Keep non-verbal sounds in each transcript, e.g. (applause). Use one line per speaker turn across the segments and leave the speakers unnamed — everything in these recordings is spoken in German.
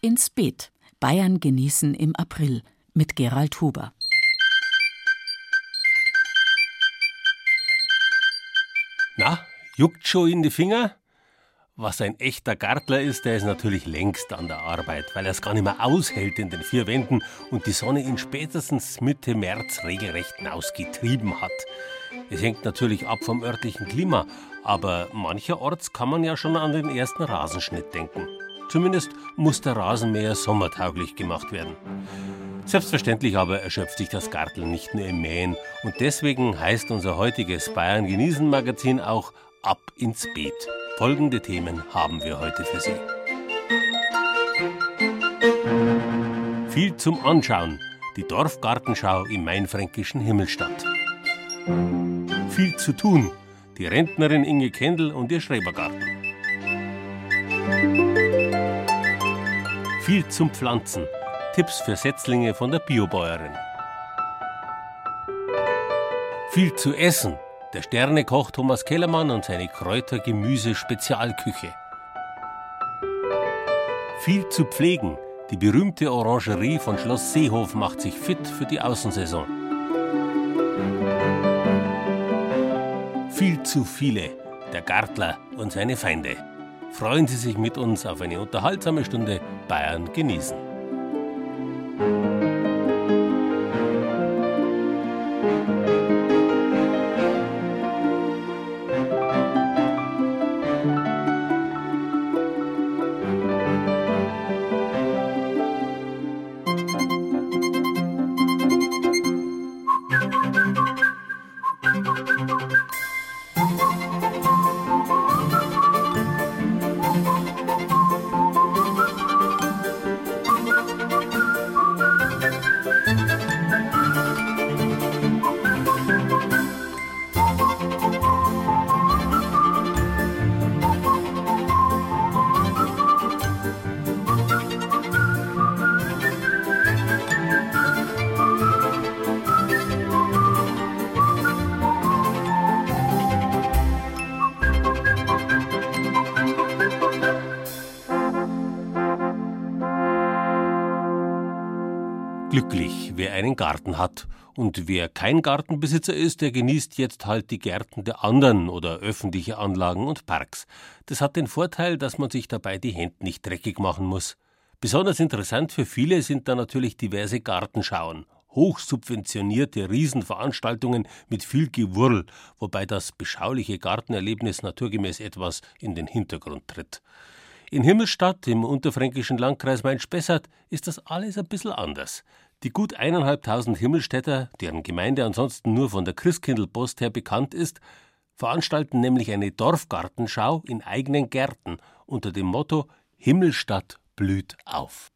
Ins Beet. Bayern genießen im April mit Gerald Huber.
Na, juckt schon in die Finger? Was ein echter Gartler ist, der ist natürlich längst an der Arbeit, weil er es gar nicht mehr aushält in den vier Wänden und die Sonne ihn spätestens Mitte März regelrecht ausgetrieben hat. Es hängt natürlich ab vom örtlichen Klima, aber mancherorts kann man ja schon an den ersten Rasenschnitt denken. Zumindest muss der Rasenmäher sommertauglich gemacht werden. Selbstverständlich aber erschöpft sich das Garteln nicht nur im Mähen und deswegen heißt unser heutiges Bayern genießen Magazin auch Ab ins Beet. Folgende Themen haben wir heute für Sie. Viel zum Anschauen. Die Dorfgartenschau im mainfränkischen Himmelstadt. Viel zu tun. Die Rentnerin Inge Kendall und ihr Schrebergarten. Viel zum Pflanzen. Tipps für Setzlinge von der Biobäuerin. Viel zu essen. Der Sternekoch Thomas Kellermann und seine Kräuter-Gemüse-Spezialküche. Viel zu pflegen. Die berühmte Orangerie von Schloss Seehof macht sich fit für die Außensaison. Viel zu viele. Der Gartler und seine Feinde. Freuen Sie sich mit uns auf eine unterhaltsame Stunde Bayern genießen. Einen Garten hat. Und wer kein Gartenbesitzer ist, der genießt jetzt halt die Gärten der anderen oder öffentliche Anlagen und Parks. Das hat den Vorteil, dass man sich dabei die Hände nicht dreckig machen muss. Besonders interessant für viele sind da natürlich diverse Gartenschauen. Hochsubventionierte Riesenveranstaltungen mit viel Gewurl, wobei das beschauliche Gartenerlebnis naturgemäß etwas in den Hintergrund tritt. In Himmelstadt im unterfränkischen Landkreis Main-Spessart ist das alles ein bisschen anders. Die gut eineinhalbtausend Himmelstädter, deren Gemeinde ansonsten nur von der Christkindlpost her bekannt ist, veranstalten nämlich eine Dorfgartenschau in eigenen Gärten unter dem Motto Himmelstadt blüht auf.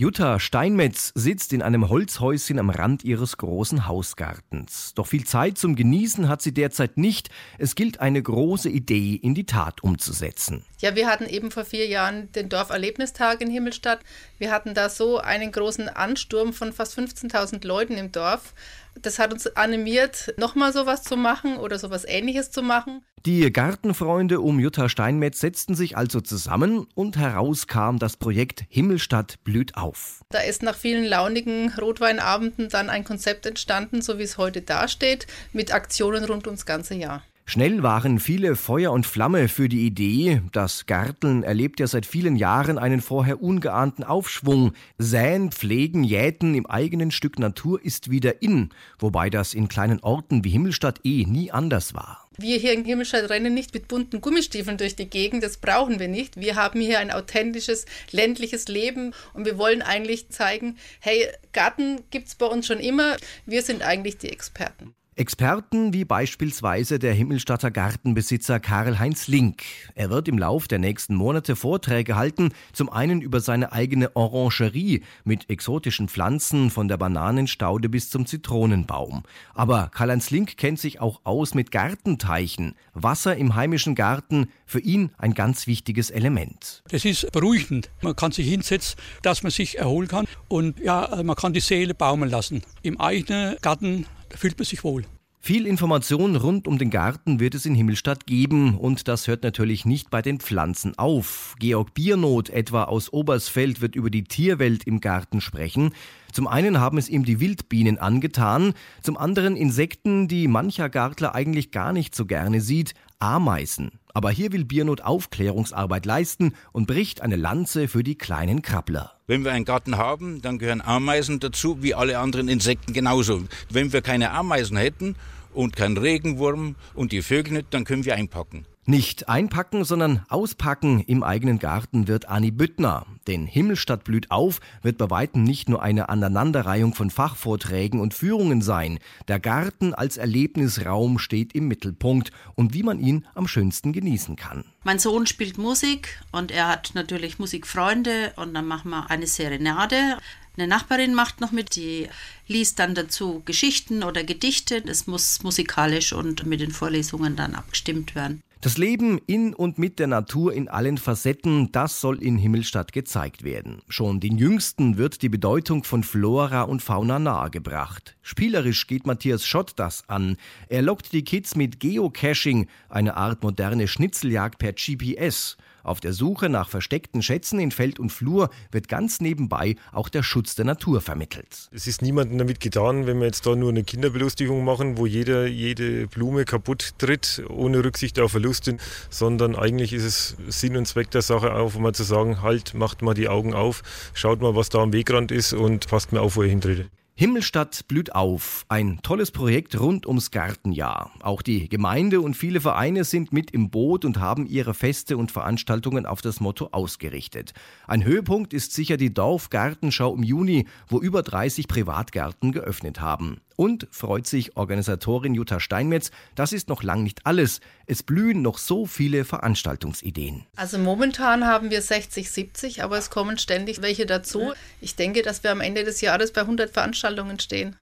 Jutta Steinmetz sitzt in einem Holzhäuschen am Rand ihres großen Hausgartens. Doch viel Zeit zum Genießen hat sie derzeit nicht. Es gilt, eine große Idee in die Tat umzusetzen.
Ja, wir hatten eben vor vier Jahren den Dorferlebnistag in Himmelstadt. Wir hatten da so einen großen Ansturm von fast 15.000 Leuten im Dorf. Das hat uns animiert, nochmal sowas zu machen oder sowas ähnliches zu machen.
Die Gartenfreunde um Jutta Steinmetz setzten sich also zusammen und heraus kam das Projekt Himmelstadt blüht auf.
Da ist nach vielen launigen Rotweinabenden dann ein Konzept entstanden, so wie es heute dasteht, mit Aktionen rund ums ganze Jahr.
Schnell waren viele Feuer und Flamme für die Idee. Das Garteln erlebt ja seit vielen Jahren einen vorher ungeahnten Aufschwung. Säen, Pflegen, Jäten im eigenen Stück Natur ist wieder in, wobei das in kleinen Orten wie Himmelstadt eh nie anders war.
Wir hier in Himmelstadt rennen nicht mit bunten Gummistiefeln durch die Gegend, das brauchen wir nicht. Wir haben hier ein authentisches ländliches Leben und wir wollen eigentlich zeigen, hey, Garten gibt's bei uns schon immer, wir sind eigentlich die Experten.
Experten wie beispielsweise der Himmelstadter Gartenbesitzer Karl-Heinz Link. Er wird im Lauf der nächsten Monate Vorträge halten, zum einen über seine eigene Orangerie mit exotischen Pflanzen von der Bananenstaude bis zum Zitronenbaum. Aber Karl-Heinz Link kennt sich auch aus mit Gartenteichen. Wasser im heimischen Garten, für ihn ein ganz wichtiges Element.
Das ist beruhigend. Man kann sich hinsetzen, dass man sich erholen kann und ja, man kann die Seele baumeln lassen. Im eigenen Garten da fühlt man sich wohl.
Viel Information rund um den Garten wird es in Himmelstadt geben und das hört natürlich nicht bei den Pflanzen auf. Georg Biernot etwa aus Obersfeld wird über die Tierwelt im Garten sprechen. Zum einen haben es ihm die Wildbienen angetan, zum anderen Insekten, die mancher Gartler eigentlich gar nicht so gerne sieht, Ameisen. Aber hier will Biernot Aufklärungsarbeit leisten und bricht eine Lanze für die kleinen Krabbler.
Wenn wir einen Garten haben, dann gehören Ameisen dazu, wie alle anderen Insekten genauso. Wenn wir keine Ameisen hätten und keinen Regenwurm und die Vögel nicht, dann können wir einpacken.
Nicht einpacken, sondern auspacken im eigenen Garten wird Anni Büttner. Denn Himmelstadt blüht auf wird bei weitem nicht nur eine Aneinanderreihung von Fachvorträgen und Führungen sein. Der Garten als Erlebnisraum steht im Mittelpunkt und wie man ihn am schönsten genießen kann.
Mein Sohn spielt Musik und er hat natürlich Musikfreunde und dann machen wir eine Serenade. Eine Nachbarin macht noch mit, die liest dann dazu Geschichten oder Gedichte. Das muss musikalisch und mit den Vorlesungen dann abgestimmt werden.
Das Leben in und mit der Natur in allen Facetten, das soll in Himmelstadt gezeigt werden. Schon den Jüngsten wird die Bedeutung von Flora und Fauna nahegebracht. Spielerisch geht Matthias Schott das an. Er lockt die Kids mit Geocaching, eine Art moderne Schnitzeljagd per GPS. Auf der Suche nach versteckten Schätzen in Feld und Flur wird ganz nebenbei auch der Schutz der Natur vermittelt.
Es ist niemandem damit getan, wenn wir jetzt da nur eine Kinderbelustigung machen, wo jeder jede Blume kaputt tritt, ohne Rücksicht auf Verluste, sondern eigentlich ist es Sinn und Zweck der Sache auch, mal zu sagen, halt, macht mal die Augen auf, schaut mal, was da am Wegrand ist und passt mir auf, wo ihr hintretet.
Himmelstadt blüht auf. Ein tolles Projekt rund ums Gartenjahr. Auch die Gemeinde und viele Vereine sind mit im Boot und haben ihre Feste und Veranstaltungen auf das Motto ausgerichtet. Ein Höhepunkt ist sicher die Dorfgartenschau im Juni, wo über 30 Privatgärten geöffnet haben. Und freut sich Organisatorin Jutta Steinmetz, das ist noch lang nicht alles. Es blühen noch so viele Veranstaltungsideen.
Also momentan haben wir 60, 70, aber es kommen ständig welche dazu. Ich denke, dass wir am Ende des Jahres bei 100 Veranstaltungen stehen.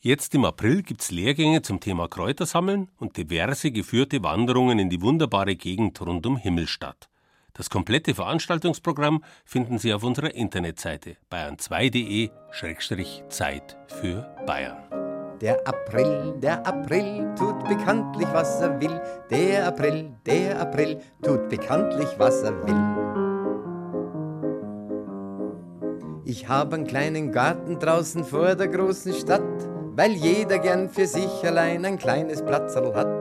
Jetzt im April gibt es Lehrgänge zum Thema Kräutersammeln und diverse geführte Wanderungen in die wunderbare Gegend rund um Himmelstadt. Das komplette Veranstaltungsprogramm finden Sie auf unserer Internetseite bayern2.de-Zeit für Bayern.
Der April, der April tut bekanntlich, was er will. Der April, der April tut bekanntlich, was er will. Ich habe einen kleinen Garten draußen vor der großen Stadt, weil jeder gern für sich allein ein kleines Platzerl hat.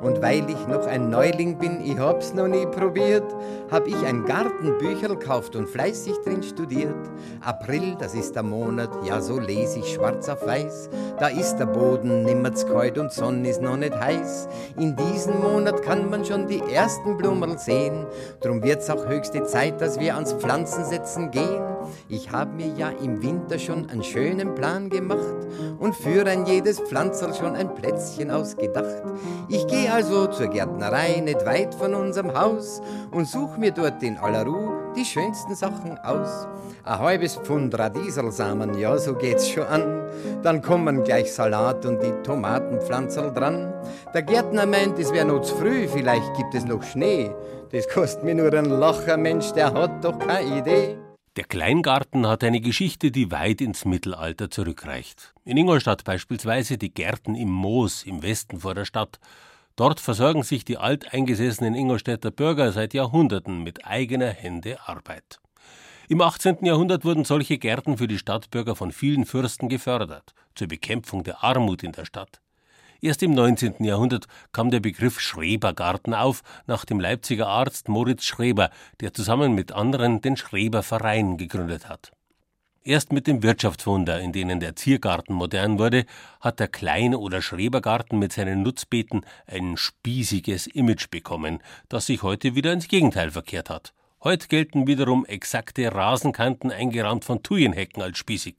Und weil ich noch ein Neuling bin, ich hab's noch nie probiert, hab ich ein Gartenbücherl gekauft und fleißig drin studiert. April, das ist der Monat, ja so lese ich schwarz auf weiß. Da ist der Boden nimmer kalt und Sonne ist noch nicht heiß. In diesem Monat kann man schon die ersten Blumen sehen. Drum wird's auch höchste Zeit, dass wir ans Pflanzensetzen gehen. Ich hab mir ja im Winter schon einen schönen Plan gemacht und für ein jedes Pflanzerl schon ein Plätzchen ausgedacht. Ich geh also zur Gärtnerei nicht weit von unserem Haus und such mir dort in aller Ruhe die schönsten Sachen aus. Ein halbes Pfund Radieselsamen, ja, so geht's schon an. Dann kommen gleich Salat und die Tomatenpflanzerl dran. Der Gärtner meint, es wäre noch zu früh, vielleicht gibt es noch Schnee. Das kostet mir nur ein Lacher, Mensch, der hat doch keine Idee.
Der Kleingarten hat eine Geschichte, die weit ins Mittelalter zurückreicht. In Ingolstadt beispielsweise die Gärten im Moos im Westen vor der Stadt. Dort versorgen sich die alteingesessenen Ingolstädter Bürger seit Jahrhunderten mit eigener Hände Arbeit. Im 18. Jahrhundert wurden solche Gärten für die Stadtbürger von vielen Fürsten gefördert, zur Bekämpfung der Armut in der Stadt. Erst im 19. Jahrhundert kam der Begriff Schrebergarten auf, nach dem Leipziger Arzt Moritz Schreber, der zusammen mit anderen den Schreberverein gegründet hat. Erst mit dem Wirtschaftswunder, in denen der Ziergarten modern wurde, hat der Klein- oder Schrebergarten mit seinen Nutzbeeten ein spießiges Image bekommen, das sich heute wieder ins Gegenteil verkehrt hat. Heute gelten wiederum exakte Rasenkanten eingerahmt von Thujenhecken als spießig.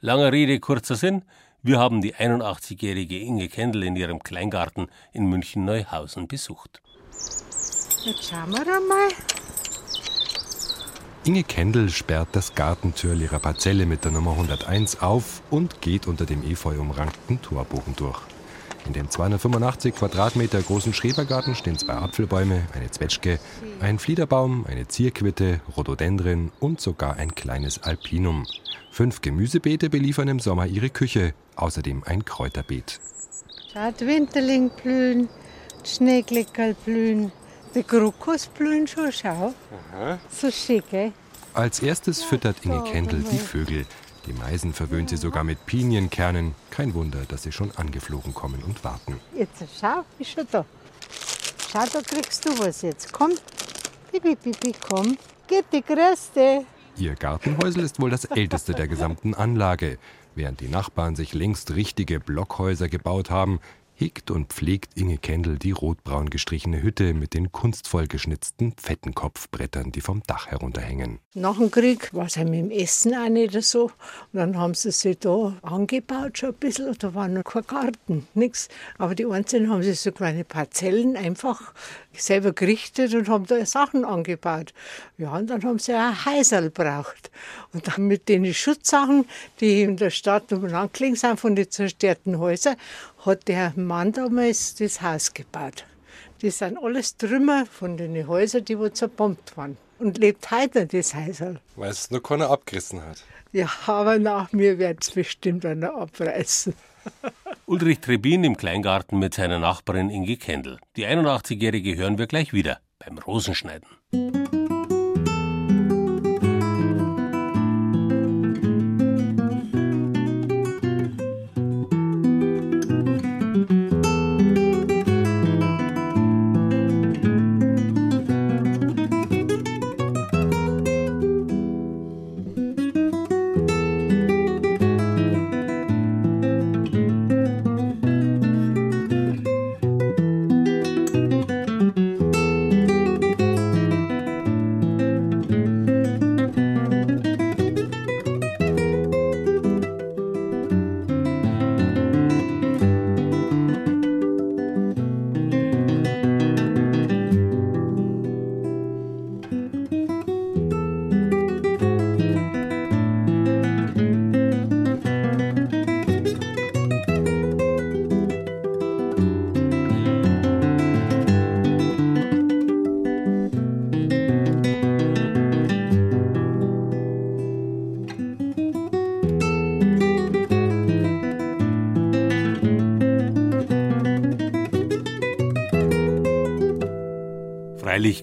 Langer Rede, kurzer Sinn. Wir haben die 81-jährige Inge Kendall in ihrem Kleingarten in München-Neuhausen besucht.
Jetzt schauen wir einmal.
Inge Kendall sperrt das Gartentür ihrer Parzelle mit der Nummer 101 auf und geht unter dem efeu umrankten Torbogen durch. In dem 285 Quadratmeter großen Schrebergarten stehen zwei Apfelbäume, eine Zwetschge, ein Fliederbaum, eine Zierquitte, Rhododendren und sogar ein kleines Alpinum. Fünf Gemüsebeete beliefern im Sommer ihre Küche, außerdem ein Kräuterbeet.
Schaut, Winterling blühen, Schneeglickerl blühen, die Krokus blühen schon, schau. Aha. So schick, ey.
Als erstes füttert Inge Kendall die Vögel. Die Meisen verwöhnt sie sogar mit Pinienkernen. Kein Wunder, dass sie schon angeflogen kommen und warten.
Jetzt schau, ist schon da. Schau, da kriegst du was jetzt. Komm, Bibi, Bibi, komm. Geht die Größte.
Ihr Gartenhäusel ist wohl das älteste der gesamten Anlage. Während die Nachbarn sich längst richtige Blockhäuser gebaut haben, hegt und pflegt Inge Kendall die rotbraun gestrichene Hütte mit den kunstvoll geschnitzten Pfettenkopfbrettern, die vom Dach herunterhängen.
Nach dem Krieg war es mit dem Essen auch nicht so. Und dann haben sie sich da angebaut schon ein bisschen. Da war noch kein Garten, nichts. Aber die Einzelnen haben sich so kleine Parzellen einfach selber gerichtet und haben da Sachen angebaut. Ja, und dann haben sie auch Häuserl braucht. Und dann mit den Schutzsachen, die in der Stadt umeinander gelegen sind von den zerstörten Häusern, hat der Mann damals das Haus gebaut. Das sind alles Trümmer von den Häusern, die wo zerbombt waren. Und lebt heute das Häuserl.
Weil es noch keiner abgerissen hat.
Ja, aber nach mir wird es bestimmt einer abreißen. (laughs)
Ulrich Trebin im Kleingarten mit seiner Nachbarin Inge Kendall. Die 81-Jährige hören wir gleich wieder beim Rosenschneiden.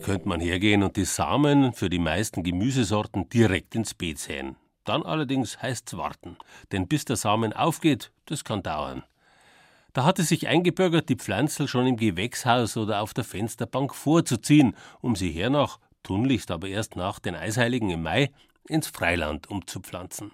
Könnte man hergehen und die Samen für die meisten Gemüsesorten direkt ins Beet säen. Dann allerdings heißt's warten, denn bis der Samen aufgeht, das kann dauern. Da hat es sich eingebürgert, die Pflanzel schon im Gewächshaus oder auf der Fensterbank vorzuziehen, um sie hernach, tunlichst aber erst nach den Eisheiligen im Mai, ins Freiland umzupflanzen.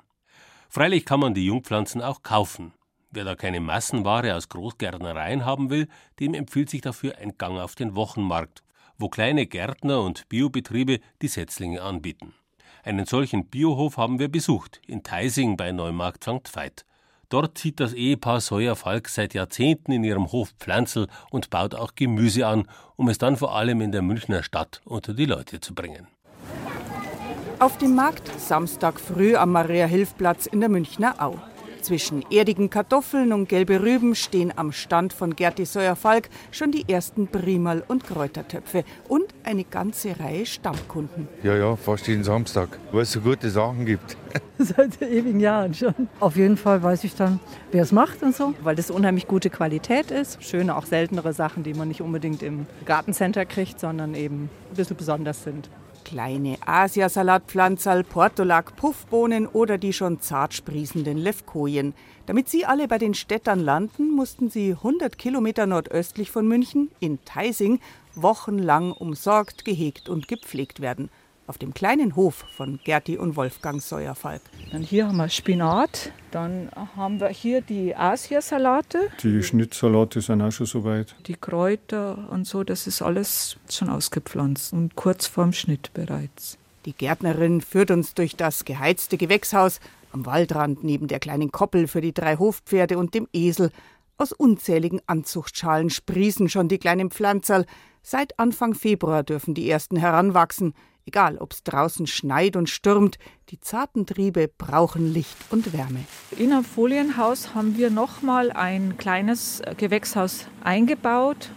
Freilich kann man die Jungpflanzen auch kaufen. Wer da keine Massenware aus Großgärtnereien haben will, dem empfiehlt sich dafür ein Gang auf den Wochenmarkt wo kleine Gärtner und Biobetriebe die Setzlinge anbieten. Einen solchen Biohof haben wir besucht, in Teising bei Neumarkt St. Veit. Dort zieht das Ehepaar Sawyer-Falk seit Jahrzehnten in ihrem Hof Pflanzel und baut auch Gemüse an, um es dann vor allem in der Münchner Stadt unter die Leute zu bringen.
Auf dem Markt Samstag früh am Maria-Hilf-Platz in der Münchner Au. Zwischen erdigen Kartoffeln und gelbe Rüben stehen am Stand von Gerti Seuer-Falk schon die ersten Primal- und Kräutertöpfe und eine ganze Reihe Stammkunden.
Ja, ja, fast jeden Samstag, weil es so gute Sachen gibt. (laughs)
Seit ewigen Jahren schon. Auf jeden Fall weiß ich dann, wer es macht und so.
Weil das unheimlich gute Qualität ist. Schöne, auch seltenere Sachen, die man nicht unbedingt im Gartencenter kriegt, sondern eben ein bisschen besonders sind.
Kleine Asiasalatpflanzerl, Portulak, Puffbohnen oder die schon zart sprießenden Levkojen. Damit sie alle bei den Städtern landen, mussten sie 100 Kilometer nordöstlich von München in Teising wochenlang umsorgt, gehegt und gepflegt werden auf dem kleinen Hof von Gerti und Wolfgang Säuerfalk.
Dann hier haben wir Spinat, dann haben wir hier die Asiasalate.
Die Schnittsalate sind auch schon soweit.
Die Kräuter und so, das ist alles schon ausgepflanzt und kurz vorm Schnitt bereits.
Die Gärtnerin führt uns durch das geheizte Gewächshaus. Am Waldrand neben der kleinen Koppel für die drei Hofpferde und dem Esel. Aus unzähligen Anzuchtschalen sprießen schon die kleinen Pflanzerl. Seit Anfang Februar dürfen die ersten heranwachsen. Egal, ob's draußen schneit und stürmt, die zarten Triebe brauchen Licht und Wärme.
In einem Folienhaus haben wir nochmal ein kleines Gewächshaus eingebaut,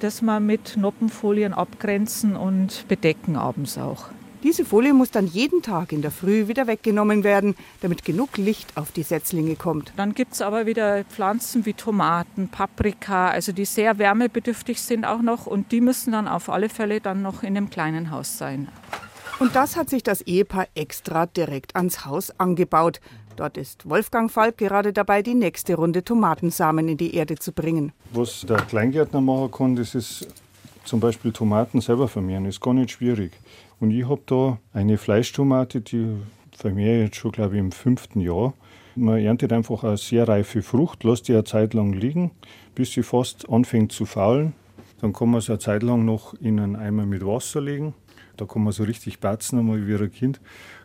das wir mit Noppenfolien abgrenzen und bedecken abends auch.
Diese Folie muss dann jeden Tag in der Früh wieder weggenommen werden, damit genug Licht auf die Setzlinge kommt.
Dann gibt es aber wieder Pflanzen wie Tomaten, Paprika, also die sehr wärmebedürftig sind auch noch und die müssen dann auf alle Fälle dann noch in einem kleinen Haus sein.
Und das hat sich das Ehepaar extra direkt ans Haus angebaut. Dort ist Wolfgang Falk gerade dabei, die nächste Runde Tomatensamen in die Erde zu bringen.
Was der Kleingärtner machen kann, das ist zum Beispiel Tomaten selber vermehren. Das ist gar nicht schwierig. Und ich habe da eine Fleischtomate, die vermehre jetzt schon, glaube ich, im fünften Jahr. Man erntet einfach eine sehr reife Frucht, lässt die eine Zeit lang liegen, bis sie fast anfängt zu faulen. Dann kann man sie eine Zeit lang noch in einen Eimer mit Wasser legen. Da kann man so richtig batzen, einmal wie ein Kind.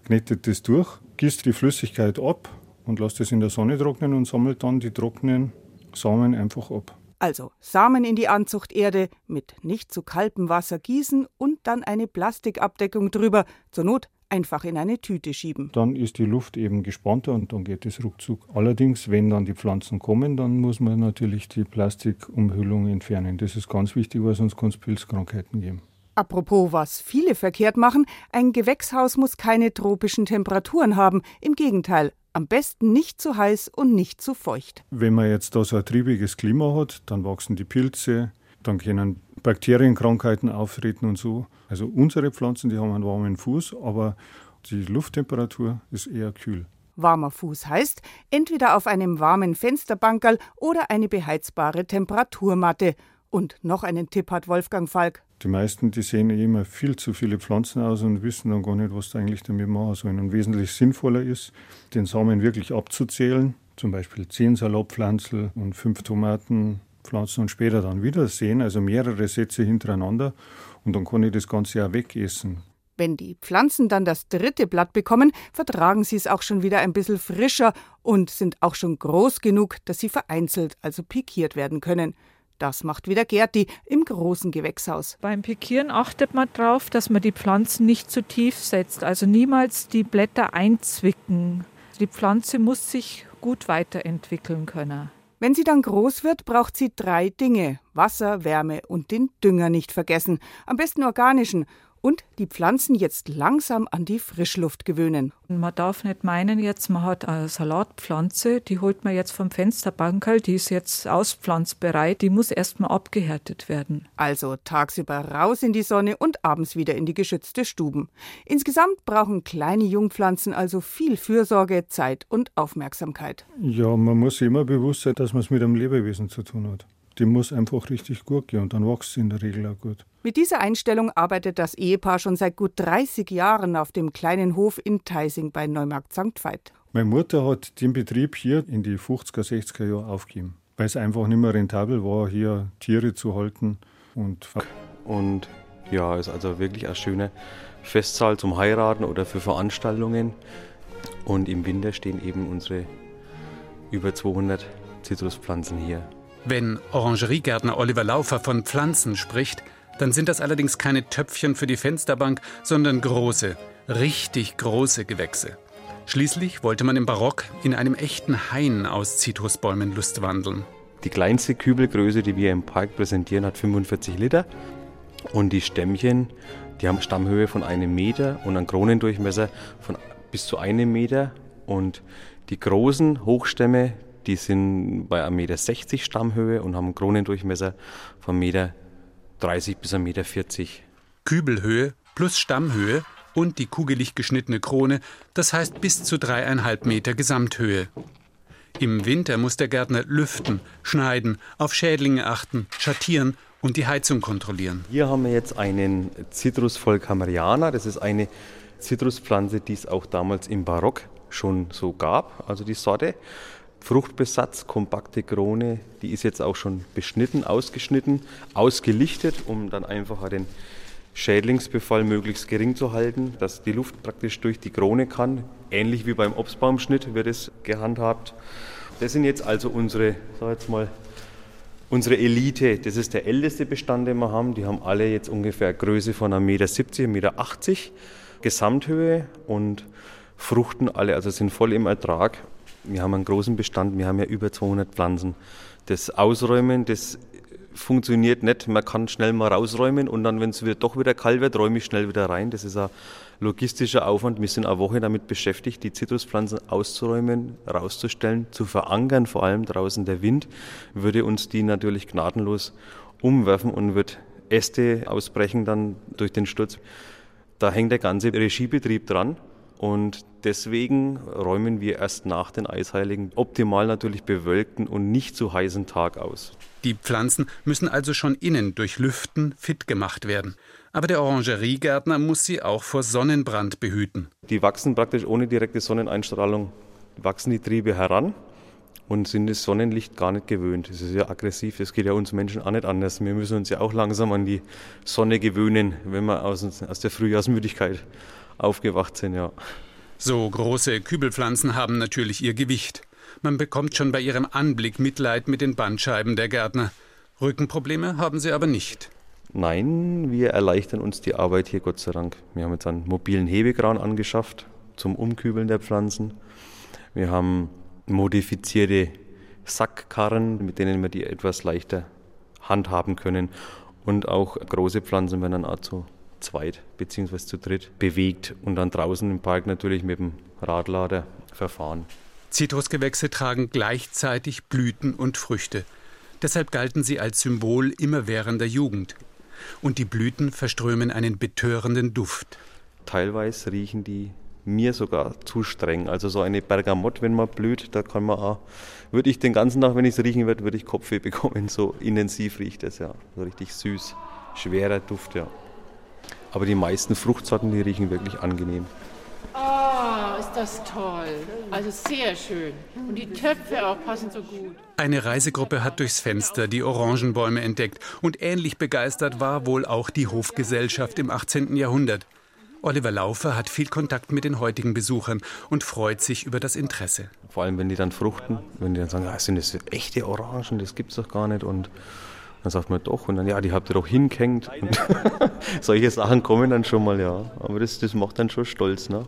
Knetet das durch, gießt die Flüssigkeit ab und lässt es in der Sonne trocknen und sammelt dann die trockenen Samen einfach ab.
Also Samen in die Anzuchterde, mit nicht zu kaltem Wasser gießen und dann eine Plastikabdeckung drüber, zur Not einfach in eine Tüte schieben.
Dann ist die Luft eben gespannter und dann geht es ruckzuck. Allerdings, wenn dann die Pflanzen kommen, dann muss man natürlich die Plastikumhüllung entfernen. Das ist ganz wichtig, weil sonst kann es Pilzkrankheiten geben.
Apropos, was viele verkehrt machen, ein Gewächshaus muss keine tropischen Temperaturen haben. Im Gegenteil, am besten nicht zu heiß und nicht zu feucht.
Wenn man jetzt da so ein triebiges Klima hat, dann wachsen die Pilze, dann können Bakterienkrankheiten auftreten und so. Also unsere Pflanzen, die haben einen warmen Fuß, aber die Lufttemperatur ist eher kühl.
Warmer Fuß heißt entweder auf einem warmen Fensterbankerl oder eine beheizbare Temperaturmatte. Und noch einen Tipp hat Wolfgang Falk.
Die meisten, die sehen eh immer viel zu viele Pflanzen aus und wissen dann gar nicht, was sie eigentlich damit machen sollen. Und wesentlich sinnvoller ist, den Samen wirklich abzuzählen. Zum Beispiel zehn Salatpflanzen und fünf Tomatenpflanzen und später dann wieder sehen, also mehrere Sätze hintereinander. Und dann kann ich das Ganze auch wegessen.
Wenn die Pflanzen dann das dritte Blatt bekommen, vertragen sie es auch schon wieder ein bisschen frischer und sind auch schon groß genug, dass sie vereinzelt, also pikiert werden können. Das macht wieder Gerti im großen Gewächshaus.
Beim Pikieren achtet man darauf, dass man die Pflanzen nicht zu tief setzt, also niemals die Blätter einzwicken. Die Pflanze muss sich gut weiterentwickeln können.
Wenn sie dann groß wird, braucht sie drei Dinge: Wasser, Wärme und den Dünger nicht vergessen. Am besten organischen und die Pflanzen jetzt langsam an die Frischluft gewöhnen.
Man darf nicht meinen, jetzt man hat eine Salatpflanze, die holt man jetzt vom Fensterbankerl, die ist jetzt auspflanzbereit, die muss erstmal abgehärtet werden.
Also tagsüber raus in die Sonne und abends wieder in die geschützte Stuben. Insgesamt brauchen kleine Jungpflanzen also viel Fürsorge, Zeit und Aufmerksamkeit.
Ja, man muss sich immer bewusst sein, dass man es mit einem Lebewesen zu tun hat. Die muss einfach richtig gut gehen und dann wächst sie in der Regel auch gut.
Mit dieser Einstellung arbeitet das Ehepaar schon seit gut 30 Jahren auf dem kleinen Hof in Teising bei Neumarkt St. Veit.
Meine Mutter hat den Betrieb hier in die 50er, 60er Jahre aufgegeben, weil es einfach nicht mehr rentabel war, hier Tiere zu halten. Und,
und ja, ist also wirklich ein schöner Festsaal zum Heiraten oder für Veranstaltungen. Und im Winter stehen eben unsere über 200 Zitruspflanzen hier.
Wenn Orangeriegärtner Oliver Laufer von Pflanzen spricht, dann sind das allerdings keine Töpfchen für die Fensterbank, sondern große, richtig große Gewächse. Schließlich wollte man im Barock in einem echten Hain aus Zitrusbäumen lustwandeln.
Die kleinste Kübelgröße, die wir im Park präsentieren, hat 45 Liter. Und die Stämmchen, die haben Stammhöhe von einem Meter und einen Kronendurchmesser von bis zu einem Meter. Und die großen Hochstämme, die sind bei 1,60 Meter Stammhöhe und haben einen Kronendurchmesser von 1,30 Meter bis 1,40 Meter.
Kübelhöhe plus Stammhöhe und die kugelig geschnittene Krone, das heißt bis zu dreieinhalb Meter Gesamthöhe. Im Winter muss der Gärtner lüften, schneiden, auf Schädlinge achten, schattieren und die Heizung kontrollieren.
Hier haben wir jetzt einen Citrus Volkameriana. Das ist eine Zitruspflanze, die es auch damals im Barock schon so gab, also die Sorte. Fruchtbesatz, kompakte Krone, die ist jetzt auch schon beschnitten, ausgeschnitten, ausgelichtet, um dann einfacher den Schädlingsbefall möglichst gering zu halten, dass die Luft praktisch durch die Krone kann. Ähnlich wie beim Obstbaumschnitt wird es gehandhabt. Das sind jetzt also unsere, sag jetzt mal, unsere Elite. Das ist der älteste Bestand, den wir haben. Die haben alle jetzt ungefähr Größe von 1,70 Meter, 1,80 Meter Gesamthöhe und fruchten alle, also sind voll im Ertrag. Wir haben einen großen Bestand, wir haben ja über 200 Pflanzen. Das Ausräumen, das funktioniert nicht. Man kann schnell mal rausräumen und dann, wenn es wieder doch wieder kalt wird, räume ich schnell wieder rein. Das ist ein logistischer Aufwand. Wir sind eine Woche damit beschäftigt, die Zitruspflanzen auszuräumen, rauszustellen, zu verankern. Vor allem draußen der Wind würde uns die natürlich gnadenlos umwerfen und wird Äste ausbrechen dann durch den Sturz. Da hängt der ganze Regiebetrieb dran. Und deswegen räumen wir erst nach den Eisheiligen optimal natürlich bewölkten und nicht zu heißen Tag aus.
Die Pflanzen müssen also schon innen durch Lüften fit gemacht werden. Aber der Orangeriegärtner muss sie auch vor Sonnenbrand behüten.
Die wachsen praktisch ohne direkte Sonneneinstrahlung, wachsen die Triebe heran und sind das Sonnenlicht gar nicht gewöhnt. Das ist ja aggressiv, das geht ja uns Menschen auch nicht anders. Wir müssen uns ja auch langsam an die Sonne gewöhnen, wenn wir aus, aus der Frühjahrsmüdigkeit aufgewacht sind, ja.
So große Kübelpflanzen haben natürlich ihr Gewicht. Man bekommt schon bei ihrem Anblick Mitleid mit den Bandscheiben der Gärtner. Rückenprobleme haben sie aber nicht.
Nein, wir erleichtern uns die Arbeit hier, Gott sei Dank. Wir haben jetzt einen mobilen Hebekran angeschafft zum Umkübeln der Pflanzen. Wir haben modifizierte Sackkarren, mit denen wir die etwas leichter handhaben können. Und auch große Pflanzen werden dann auch zu zweit bzw. zu dritt bewegt und dann draußen im Park natürlich mit dem Radlader verfahren.
Zitrusgewächse tragen gleichzeitig Blüten und Früchte. Deshalb galten sie als Symbol immerwährender Jugend. Und die Blüten verströmen einen betörenden Duft.
Teilweise riechen die mir sogar zu streng. Also so eine Bergamott, wenn man blüht, da kann man auch, würde ich den ganzen Tag, wenn ich es riechen würde, würde ich Kopfweh (laughs) bekommen. So intensiv riecht es ja. So richtig süß, schwerer Duft, ja. Aber die meisten Fruchtsorten, die riechen wirklich angenehm.
Oh, ist das toll. Also sehr schön. Und die Töpfe auch passen so gut.
Eine Reisegruppe hat durchs Fenster die Orangenbäume entdeckt. Und ähnlich begeistert war wohl auch die Hofgesellschaft im 18. Jahrhundert. Oliver Laufer hat viel Kontakt mit den heutigen Besuchern und freut sich über das Interesse.
Vor allem, wenn die dann fruchten, wenn die dann sagen, ja, sind das echte Orangen, das gibt es doch gar nicht. Und dann sagt man doch, und dann, ja, die habt ihr doch hingehängt. Und (laughs) solche Sachen kommen dann schon mal, ja. Aber das, das macht dann schon stolz. Ne?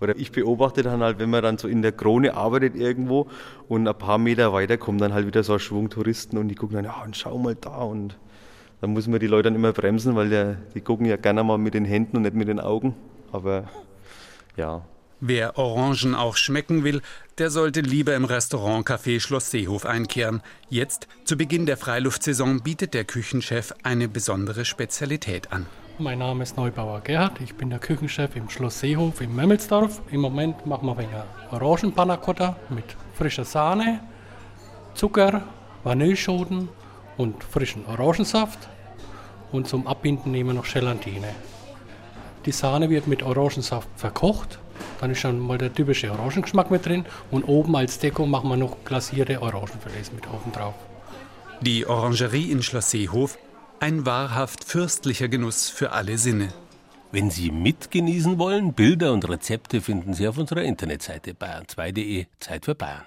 Oder ich beobachte dann halt, wenn man dann so in der Krone arbeitet irgendwo und ein paar Meter weiter kommen dann halt wieder so ein Schwung Touristen und die gucken dann, ja, und schau mal da. Und dann muss man die Leute dann immer bremsen, weil der, die gucken ja gerne mal mit den Händen und nicht mit den Augen. Aber ja,
Wer Orangen auch schmecken will, der sollte lieber im Restaurant Café Schloss Seehof einkehren. Jetzt, zu Beginn der Freiluftsaison, bietet der Küchenchef eine besondere Spezialität an.
Mein Name ist Neubauer Gerhard, ich bin der Küchenchef im Schloss Seehof in Memmelsdorf. Im Moment machen wir eine Orangenpanacotta mit frischer Sahne, Zucker, Vanilleschoten und frischen Orangensaft. Und zum Abbinden nehmen wir noch Gelatine. Die Sahne wird mit Orangensaft verkocht dann ist schon mal der typische Orangengeschmack mit drin. Und oben als Deko machen wir noch glasierte Orangenfilets mit oben drauf.
Die Orangerie in Schloss Seehof, ein wahrhaft fürstlicher Genuss für alle Sinne.
Wenn Sie mitgenießen wollen, Bilder und Rezepte finden Sie auf unserer Internetseite bayern2.de Zeit für Bayern.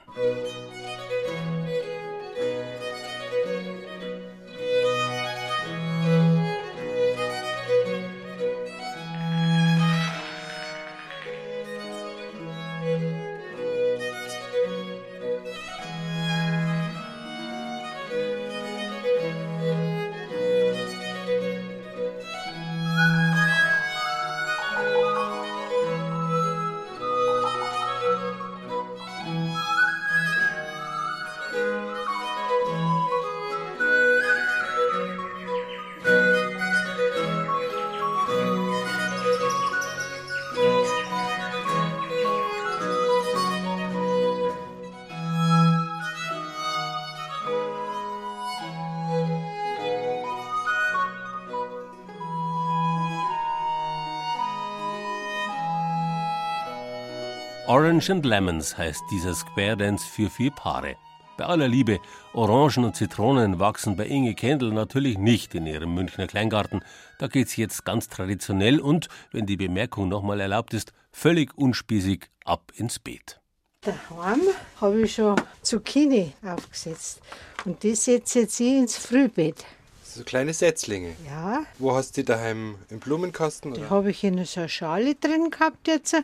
Orange and Lemons heißt dieser Square Dance für vier Paare. Bei aller Liebe, Orangen und Zitronen wachsen bei Inge Kendall natürlich nicht in ihrem Münchner Kleingarten. Da geht's jetzt ganz traditionell und, wenn die Bemerkung nochmal erlaubt ist, völlig unspießig ab ins Beet.
Daheim habe ich schon Zucchini aufgesetzt. Und die setze jetzt ich ins Frühbeet.
So kleine Setzlinge.
Ja.
Wo hast du die daheim im Blumenkasten?
Die habe ich in so einer Schale drin gehabt jetzt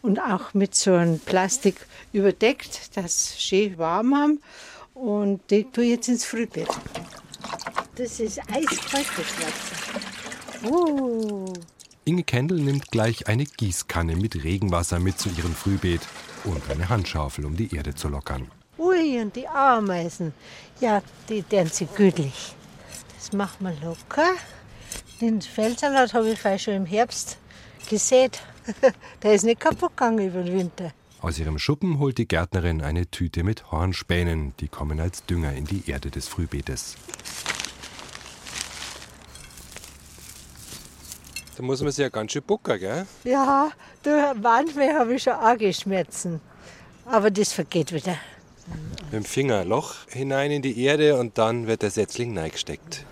und auch mit so einem Plastik überdeckt, dass sie schön warm haben. Und die tue ich jetzt ins Frühbeet. Das ist eiskalt, das Wasser. Uh.
Inge Kendall nimmt gleich eine Gießkanne mit Regenwasser mit zu ihrem Frühbeet und eine Handschaufel, um die Erde zu lockern.
Ui, und die Ameisen. Ja, die werden sie gütlich. Das machen wir locker. Den Feldsalat habe ich vielleicht schon im Herbst gesät. (laughs) Der ist nicht kaputt gegangen über den Winter.
Aus ihrem Schuppen holt die Gärtnerin eine Tüte mit Hornspänen. Die kommen als Dünger in die Erde des Frühbeetes. Da muss man sich ja ganz schön bucken, gell?
Ja, du, manchmal habe ich schon Augenschmerzen. Aber das vergeht wieder.
Mit dem Finger Loch hinein in die Erde und dann wird der Setzling reingesteckt.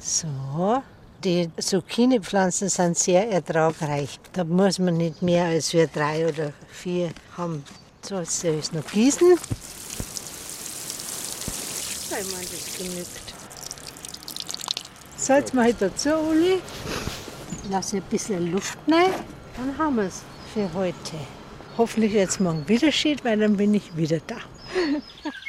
So. Die Zucchini-Pflanzen sind sehr ertragreich. Da muss man nicht mehr als wir drei oder vier haben. So, jetzt soll ich es noch gießen. Weil man das genügt. Jetzt mache ich dazu, Uli. Lasse ein bisschen Luft rein. Dann haben wir es für heute. Hoffentlich es morgen wieder schön, weil dann bin ich wieder da. (laughs)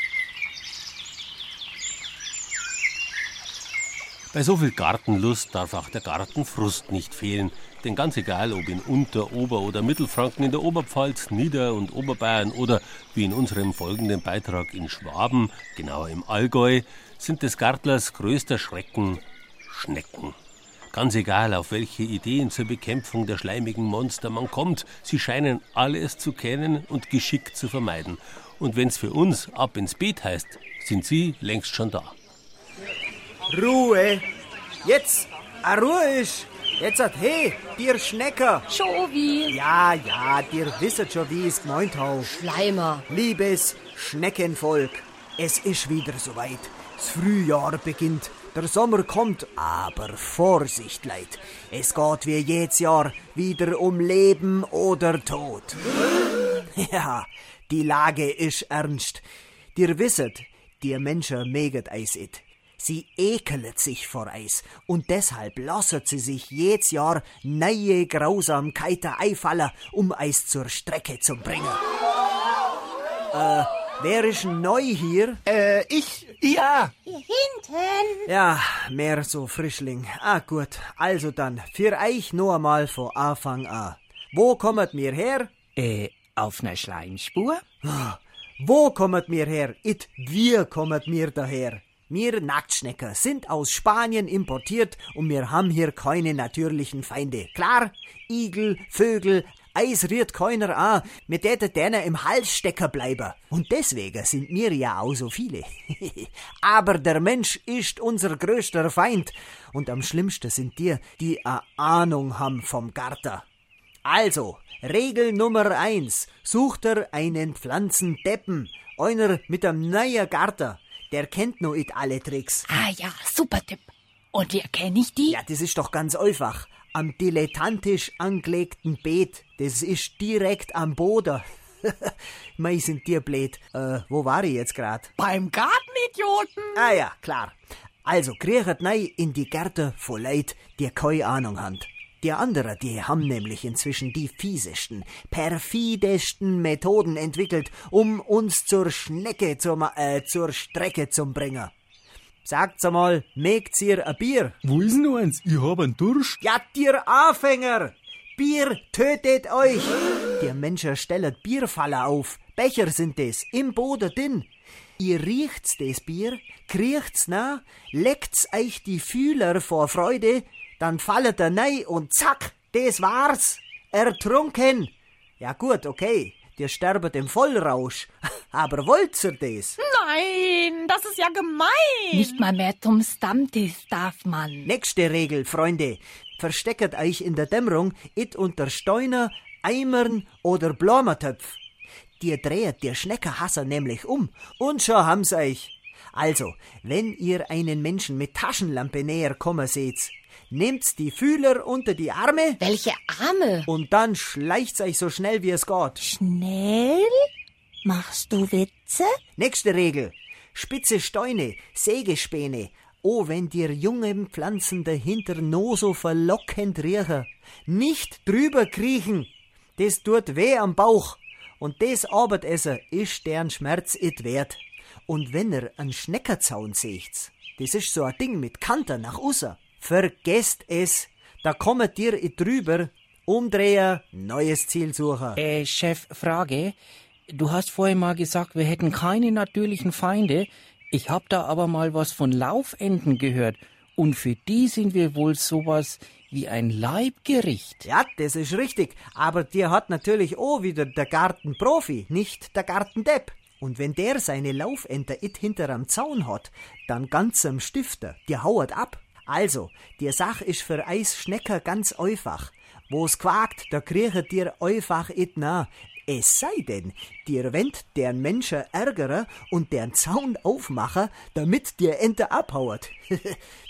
Bei so viel Gartenlust darf auch der Gartenfrust nicht fehlen. Denn ganz egal, ob in Unter-, Ober- oder Mittelfranken, in der Oberpfalz, Nieder- und Oberbayern oder wie in unserem folgenden Beitrag in Schwaben, genauer im Allgäu, sind des Gartlers größter Schrecken Schnecken. Ganz egal, auf welche Ideen zur Bekämpfung der schleimigen Monster man kommt, sie scheinen alles zu kennen und geschickt zu vermeiden. Und wenn's für uns ab ins Beet heißt, sind sie längst schon da.
Ruhe! Jetzt! A Ruhe ist! Jetzt hat hey, dir Schnecker!
Schon wie?
Ja, ja, dir wisset schon, wie ich's gemeint hau.
Schleimer.
Liebes Schneckenvolk, es ist wieder soweit. Das Frühjahr beginnt. Der Sommer kommt, aber Vorsicht, Leid. Es geht wie jedes Jahr wieder um Leben oder Tod. (laughs) Ja, die Lage ist ernst. Dir wisset, dir Menschen meget eis it. Sie ekelet sich vor Eis und deshalb lasset sie sich jedes Jahr neue Grausamkeiten einfallen, um Eis zur Strecke zu bringen. Äh, wer ist neu hier?
Äh, ich? Ja.
Hier hinten.
Ja, mehr so Frischling. Ah, gut. Also dann, für euch nur einmal von Anfang an. Wo kommt mir her?
Äh, auf ner Schleimspur?
Wo kommt mir her? It, wir kommt mir daher. Wir Nacktschnecker sind aus Spanien importiert und wir haben hier keine natürlichen Feinde. Klar? Igel, Vögel, Eis rührt keiner an, mit der denen im Hals stecken bleiben. Und deswegen sind wir ja auch so viele. (laughs) Aber der Mensch ist unser größter Feind. Und am schlimmsten sind die, die a Ahnung haben vom Garten. Also, Regel Nummer eins. Sucht er einen Pflanzendeppen. Einer mit einem neuen Garten. Der kennt noch it alle Tricks.
Ah ja, super Tipp. Und wie erkenne ich die?
Ja, das ist doch ganz einfach. Am dilettantisch angelegten Beet. Das ist direkt am Boden. (laughs) Mei, sind dir blöd. Äh, wo war ich jetzt grad?
Beim Gartenidioten.
Ah ja, klar. Also, kriegt nei in die Gärte voll Leid, die keine Ahnung haben. Die anderen, die haben nämlich inzwischen die fiesesten, perfidesten Methoden entwickelt, um uns zur Schnecke, zur, äh, zur Strecke zu bringen. Sagt's einmal, mögt's ihr ein Bier?
Wo ist denn eins? Ich hab einen Durst.
Ja, dir Anfänger! Bier tötet euch! Die Menschen stellen Bierfaller auf. Becher sind es, im Boden drin. Ihr riecht's des Bier, kriecht's na, leckt's euch die Fühler vor Freude, dann fallet er nei und zack, des war's. Ertrunken. Ja gut, okay, dir sterbet im Vollrausch. (laughs) Aber wollt's ihr des?
Nein, das ist ja gemein. Nicht mal mehr zum Stammtisch darf man.
Nächste Regel, Freunde. Verstecket euch in der Dämmerung it unter Steuner, Eimern oder Blommertöpf. dir dreht der Schneckerhasser nämlich um. Und schon haben's euch. Also, wenn ihr einen Menschen mit Taschenlampe näher kommen seht, nehmt die Fühler unter die Arme.
Welche Arme?
Und dann schleicht's euch so schnell wie es geht.
Schnell? Machst du Witze?
Nächste Regel. Spitze Steine, Sägespäne. Oh, wenn dir junge Pflanzen dahinter no so verlockend riechen. Nicht drüber kriechen. Das tut weh am Bauch. Und das Abendessen ist deren Schmerz it wert. Und wenn ihr einen Schneckerzaun seht, das ist so ein Ding mit Kanten nach außen, vergesst es. Da kommt it drüber, umdrehen, neues Ziel suchen.
Äh, Chef, Frage. Du hast vorhin mal gesagt, wir hätten keine natürlichen Feinde. Ich hab da aber mal was von Laufenten gehört. Und für die sind wir wohl sowas wie ein Leibgericht.
Ja, das ist richtig. Aber dir hat natürlich auch wieder der Gartenprofi, nicht der Gartendepp. Und wenn der seine Laufenter it hinterm Zaun hat, dann ganz am Stifter, die hauert ab. Also, die Sach ist für Eisschnecker ganz einfach. Wo's quakt, da kriegt dir einfach it nah. Es sei denn, dir wendt deren Menschen ärgere und deren Zaun aufmache, damit dir Ente abhauert. (laughs)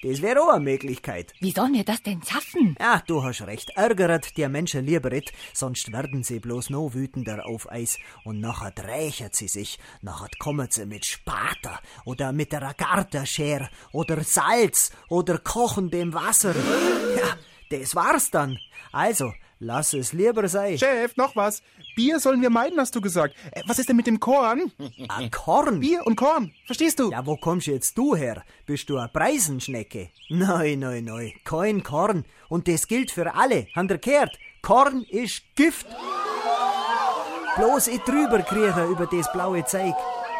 das wäre auch eine Möglichkeit.
Wie sollen wir das denn schaffen?
Ja, du hast recht. Ärgeret der Menschen lieber it, sonst werden sie bloß no wütender auf Eis und nachher rächert sie sich, nachher kommen sie mit Spater oder mit der Garterschere oder Salz oder kochendem Wasser. Ja, das war's dann. Also, lass es lieber sein.
Chef, noch was. Bier sollen wir meiden, hast du gesagt. Äh, Was ist denn mit dem Korn?
Ah, Korn?
Bier und Korn, verstehst du?
Ja, wo kommst jetzt du her? Bist du eine Preisenschnecke? Nein, nein, nein, kein Korn. Und das gilt für alle. Han der kehrt? Korn ist Gift. Bloß ich drüber kriechen über das blaue Zeug.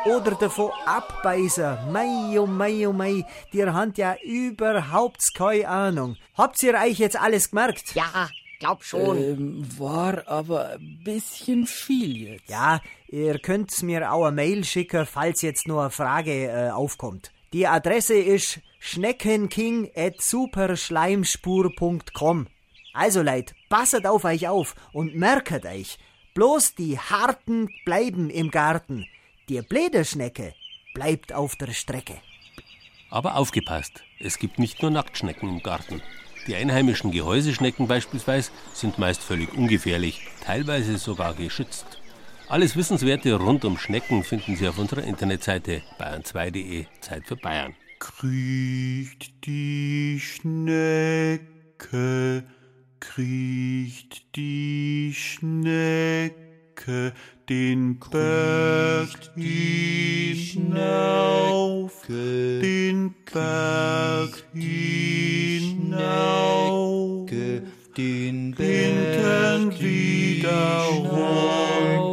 Oder davon abbeißen. Mei, oh mei, oh mei. Dir habt ja überhaupt keine Ahnung. Habt ihr euch jetzt alles gemerkt?
Ja, glaub schon.
Ähm, war aber ein bisschen viel jetzt.
Ja, ihr könnt mir auch eine Mail schicken, falls jetzt nur eine Frage äh, aufkommt. Die Adresse ist schneckenking.superschleimspur.com. Also Leute, passet auf euch auf und merket euch, bloß die Harten bleiben im Garten. Die Bläderschnecke bleibt auf der Strecke.
Aber aufgepasst, es gibt nicht nur Nacktschnecken im Garten. Die einheimischen Gehäuseschnecken beispielsweise sind meist völlig ungefährlich, teilweise sogar geschützt. Alles Wissenswerte rund um Schnecken finden Sie auf unserer Internetseite bayern2.de Zeit für Bayern.
Kriecht die Schnecke, kriecht die Schnecke den Berg hinauf, den Berg hinauf, den Berg wieder runter,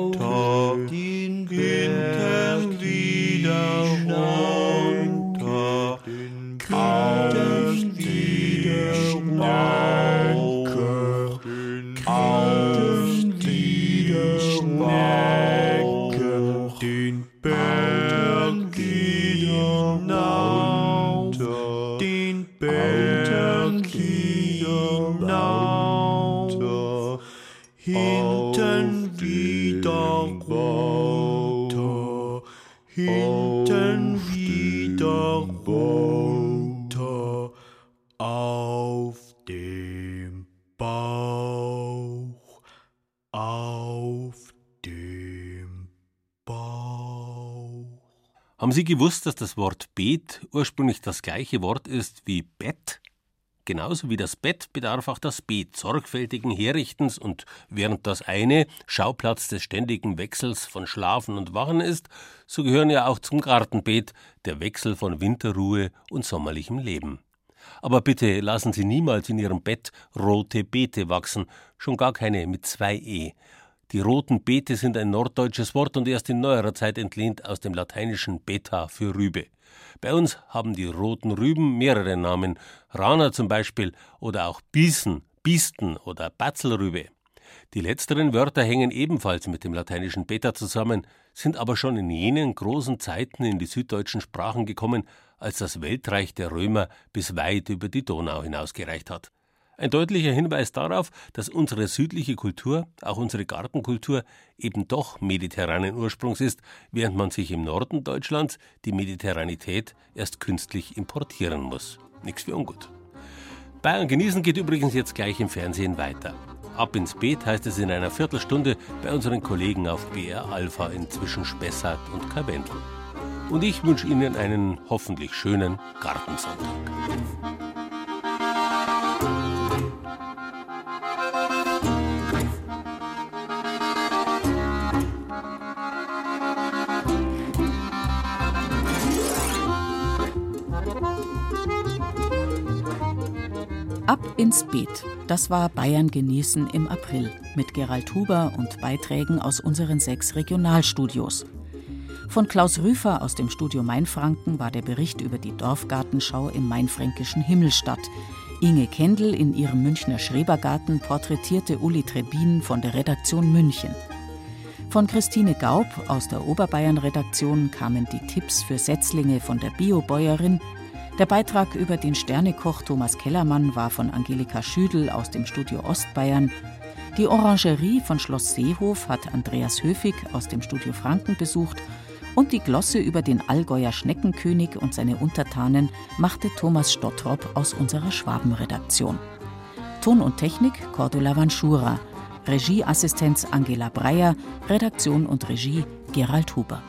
Haben Sie gewusst, dass das Wort Beet ursprünglich das gleiche Wort ist wie Bett? Genauso wie das Bett bedarf auch das Beet sorgfältigen Herrichtens und während das eine Schauplatz des ständigen Wechsels von Schlafen und Wachen ist, so gehören ja auch zum Gartenbeet der Wechsel von Winterruhe und sommerlichem Leben. Aber bitte lassen Sie niemals in Ihrem Bett rote Beete wachsen, schon gar keine mit zwei E. Die roten Beete sind ein norddeutsches Wort und erst in neuerer Zeit entlehnt aus dem lateinischen Beta für Rübe. Bei uns haben die roten Rüben mehrere Namen, Rana zum Beispiel oder auch Biesen, Biesten oder Batzelrübe. Die letzteren Wörter hängen ebenfalls mit dem lateinischen Beta zusammen, sind aber schon in jenen großen Zeiten in die süddeutschen Sprachen gekommen, als das Weltreich der Römer bis weit über die Donau hinausgereicht hat. Ein deutlicher Hinweis darauf, dass unsere südliche Kultur, auch unsere Gartenkultur, eben doch mediterranen Ursprungs ist, während man sich im Norden Deutschlands die Mediterranität erst künstlich importieren muss. Nichts für ungut. Bayern genießen geht übrigens jetzt gleich im Fernsehen weiter. Ab ins Beet heißt es in einer Viertelstunde bei unseren Kollegen auf BR Alpha inzwischen Spessart und Karwendel. Und ich wünsche Ihnen einen hoffentlich schönen Gartensonntag.
Ab ins Beet. Das war Bayern genießen im April mit Gerald Huber und Beiträgen aus unseren sechs Regionalstudios. Von Klaus Rüfer aus dem Studio Mainfranken war der Bericht über die Dorfgartenschau im mainfränkischen Himmelstadt. Inge Kendall in ihrem Münchner Schrebergarten porträtierte Uli Trebin von der Redaktion München. Von Christine Gaub aus der Oberbayern-Redaktion kamen die Tipps für Setzlinge von der Biobäuerin der Beitrag über den Sternekoch Thomas Kellermann war von Angelika Schüdel aus dem Studio Ostbayern. Die Orangerie von Schloss Seehof hat Andreas Höfig aus dem Studio Franken besucht und die Glosse über den Allgäuer Schneckenkönig und seine Untertanen machte Thomas Stottrop aus unserer Schwabenredaktion. Ton und Technik Cordula Vanschura, Regieassistenz Angela Breyer, Redaktion und Regie Gerald Huber.